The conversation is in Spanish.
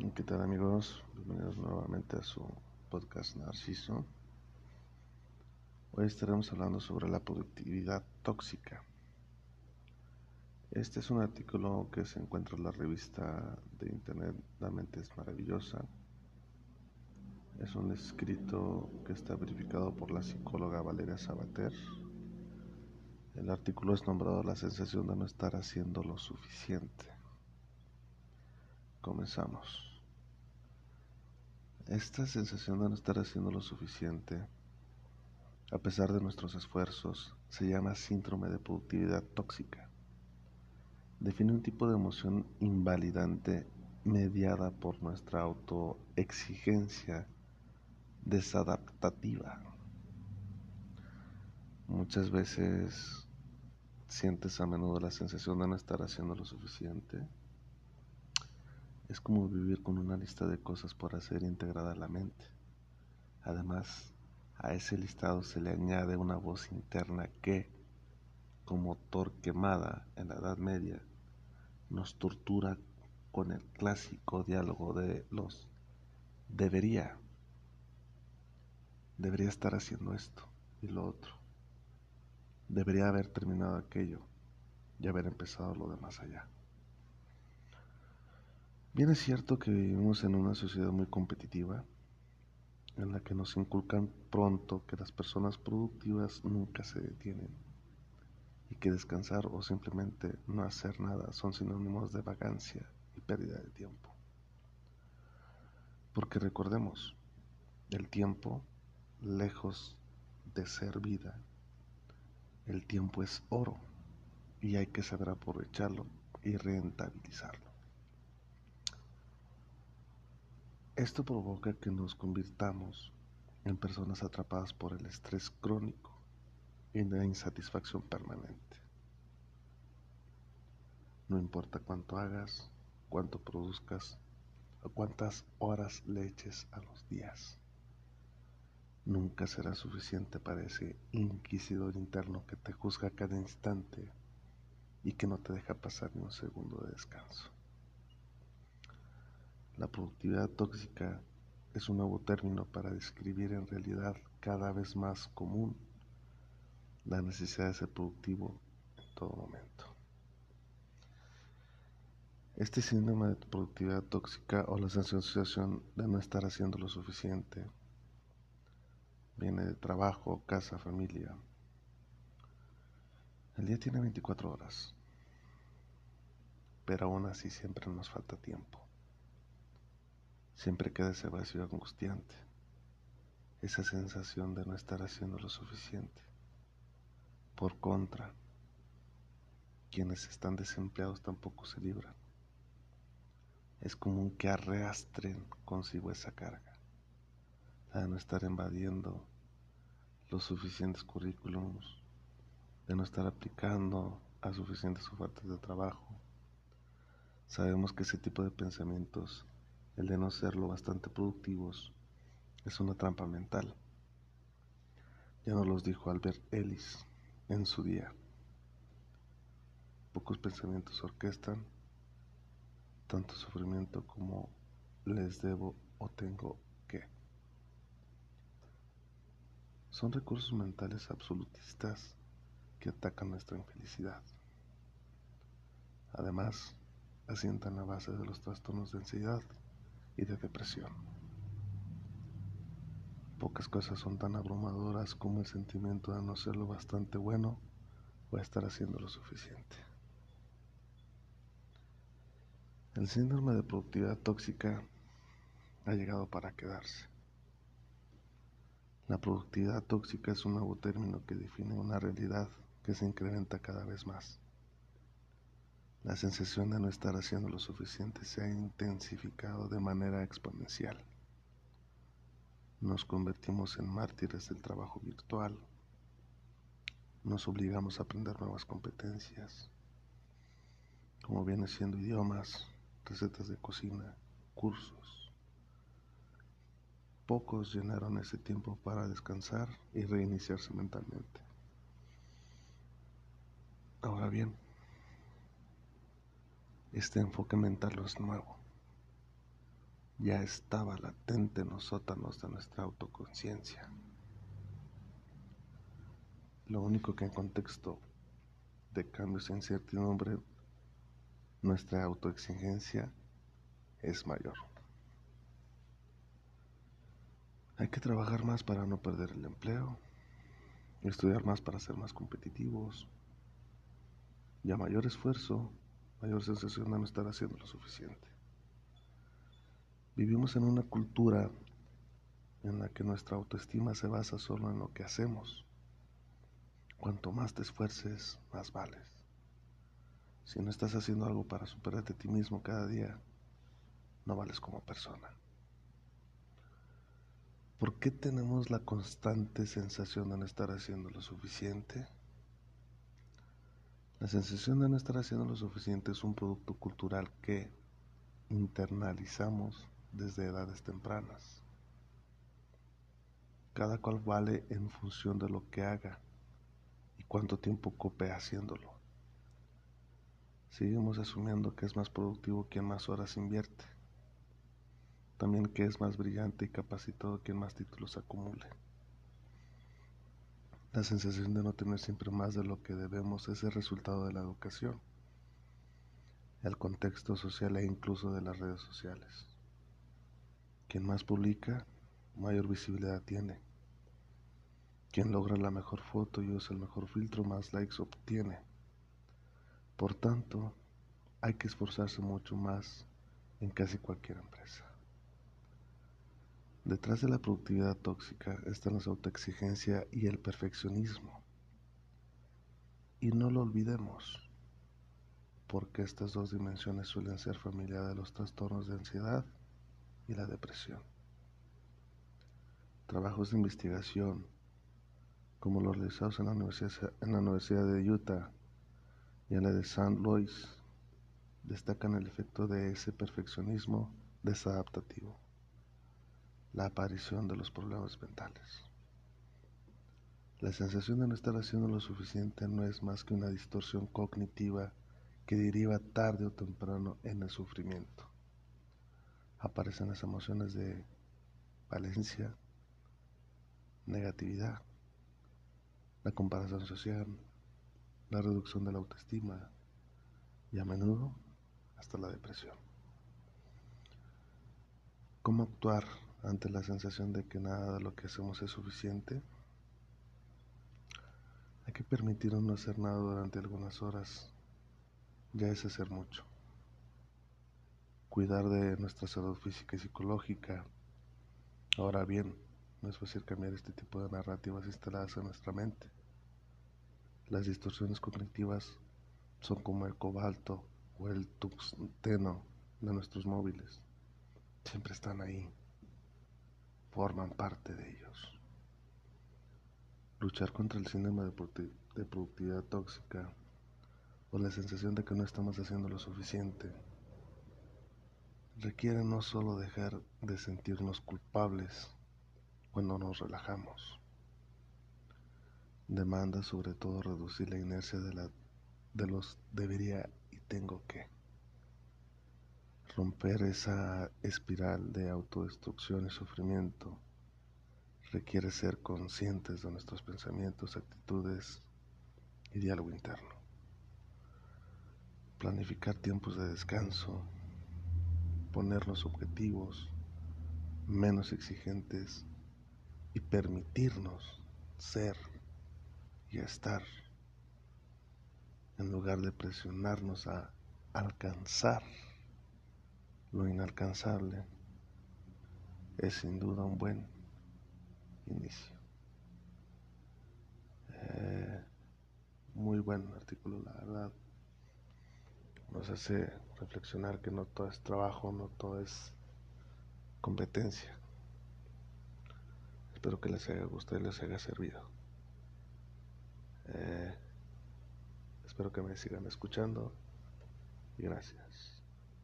¿Qué tal amigos? Bienvenidos nuevamente a su podcast Narciso. Hoy estaremos hablando sobre la productividad tóxica. Este es un artículo que se encuentra en la revista de internet La mente es maravillosa. Es un escrito que está verificado por la psicóloga Valeria Sabater. El artículo es nombrado La sensación de no estar haciendo lo suficiente. Comenzamos. Esta sensación de no estar haciendo lo suficiente, a pesar de nuestros esfuerzos, se llama síndrome de productividad tóxica. Define un tipo de emoción invalidante mediada por nuestra autoexigencia desadaptativa. Muchas veces sientes a menudo la sensación de no estar haciendo lo suficiente es como vivir con una lista de cosas por hacer integrada a la mente. Además, a ese listado se le añade una voz interna que, como Torquemada en la Edad Media, nos tortura con el clásico diálogo de los debería, debería estar haciendo esto y lo otro, debería haber terminado aquello y haber empezado lo demás allá. Bien es cierto que vivimos en una sociedad muy competitiva, en la que nos inculcan pronto que las personas productivas nunca se detienen y que descansar o simplemente no hacer nada son sinónimos de vagancia y pérdida de tiempo. Porque recordemos, el tiempo, lejos de ser vida, el tiempo es oro y hay que saber aprovecharlo y rentabilizarlo. Esto provoca que nos convirtamos en personas atrapadas por el estrés crónico y la insatisfacción permanente. No importa cuánto hagas, cuánto produzcas o cuántas horas le eches a los días. Nunca será suficiente para ese inquisidor interno que te juzga cada instante y que no te deja pasar ni un segundo de descanso. La productividad tóxica es un nuevo término para describir en realidad cada vez más común la necesidad de ser productivo en todo momento. Este síndrome de productividad tóxica o la sensación de no estar haciendo lo suficiente viene de trabajo, casa, familia. El día tiene 24 horas, pero aún así siempre nos falta tiempo. Siempre queda ese vacío angustiante, esa sensación de no estar haciendo lo suficiente. Por contra, quienes están desempleados tampoco se libran. Es común que arrastren consigo esa carga, la de no estar invadiendo los suficientes currículums, de no estar aplicando a suficientes ofertas de trabajo. Sabemos que ese tipo de pensamientos el de no ser lo bastante productivos, es una trampa mental. Ya nos los dijo Albert Ellis en su día. Pocos pensamientos orquestan tanto sufrimiento como les debo o tengo que. Son recursos mentales absolutistas que atacan nuestra infelicidad. Además, asientan la base de los trastornos de ansiedad y de depresión. Pocas cosas son tan abrumadoras como el sentimiento de no ser lo bastante bueno o estar haciendo lo suficiente. El síndrome de productividad tóxica ha llegado para quedarse. La productividad tóxica es un nuevo término que define una realidad que se incrementa cada vez más. La sensación de no estar haciendo lo suficiente se ha intensificado de manera exponencial. Nos convertimos en mártires del trabajo virtual. Nos obligamos a aprender nuevas competencias, como viene siendo idiomas, recetas de cocina, cursos. Pocos llenaron ese tiempo para descansar y reiniciarse mentalmente. Ahora bien, este enfoque mental es nuevo. ya estaba latente en los sótanos de nuestra autoconciencia. Lo único que en contexto de cambios e incertidumbre, nuestra autoexigencia es mayor. Hay que trabajar más para no perder el empleo, estudiar más para ser más competitivos, y a mayor esfuerzo, mayor sensación de no estar haciendo lo suficiente. Vivimos en una cultura en la que nuestra autoestima se basa solo en lo que hacemos. Cuanto más te esfuerces, más vales. Si no estás haciendo algo para superarte a ti mismo cada día, no vales como persona. ¿Por qué tenemos la constante sensación de no estar haciendo lo suficiente? La sensación de no estar haciendo lo suficiente es un producto cultural que internalizamos desde edades tempranas. Cada cual vale en función de lo que haga y cuánto tiempo cope haciéndolo. Seguimos asumiendo que es más productivo quien más horas invierte. También que es más brillante y capacitado quien más títulos acumule. La sensación de no tener siempre más de lo que debemos es el resultado de la educación, el contexto social e incluso de las redes sociales. Quien más publica, mayor visibilidad tiene. Quien logra la mejor foto y usa el mejor filtro, más likes obtiene. Por tanto, hay que esforzarse mucho más en casi cualquier empresa. Detrás de la productividad tóxica están la autoexigencia y el perfeccionismo. Y no lo olvidemos, porque estas dos dimensiones suelen ser familia de los trastornos de ansiedad y la depresión. Trabajos de investigación, como los realizados en la Universidad, en la Universidad de Utah y en la de St. Louis, destacan el efecto de ese perfeccionismo desadaptativo, la aparición de los problemas mentales. La sensación de no estar haciendo lo suficiente no es más que una distorsión cognitiva que deriva tarde o temprano en el sufrimiento aparecen las emociones de valencia, negatividad, la comparación social, la reducción de la autoestima y a menudo hasta la depresión. ¿Cómo actuar ante la sensación de que nada de lo que hacemos es suficiente? Hay que permitirnos no hacer nada durante algunas horas, ya es hacer mucho cuidar de nuestra salud física y psicológica. Ahora bien, no es fácil cambiar este tipo de narrativas instaladas en nuestra mente. Las distorsiones cognitivas son como el cobalto o el tungsteno de nuestros móviles. Siempre están ahí, forman parte de ellos. Luchar contra el síndrome de productividad tóxica o la sensación de que no estamos haciendo lo suficiente requiere no solo dejar de sentirnos culpables cuando nos relajamos, demanda sobre todo reducir la inercia de, la, de los debería y tengo que. Romper esa espiral de autodestrucción y sufrimiento requiere ser conscientes de nuestros pensamientos, actitudes y diálogo interno. Planificar tiempos de descanso, ponernos objetivos menos exigentes y permitirnos ser y estar en lugar de presionarnos a alcanzar lo inalcanzable es sin duda un buen inicio. Eh, muy buen artículo, la verdad nos hace reflexionar que no todo es trabajo, no todo es competencia. Espero que les haya gustado y les haya servido. Eh, espero que me sigan escuchando y gracias.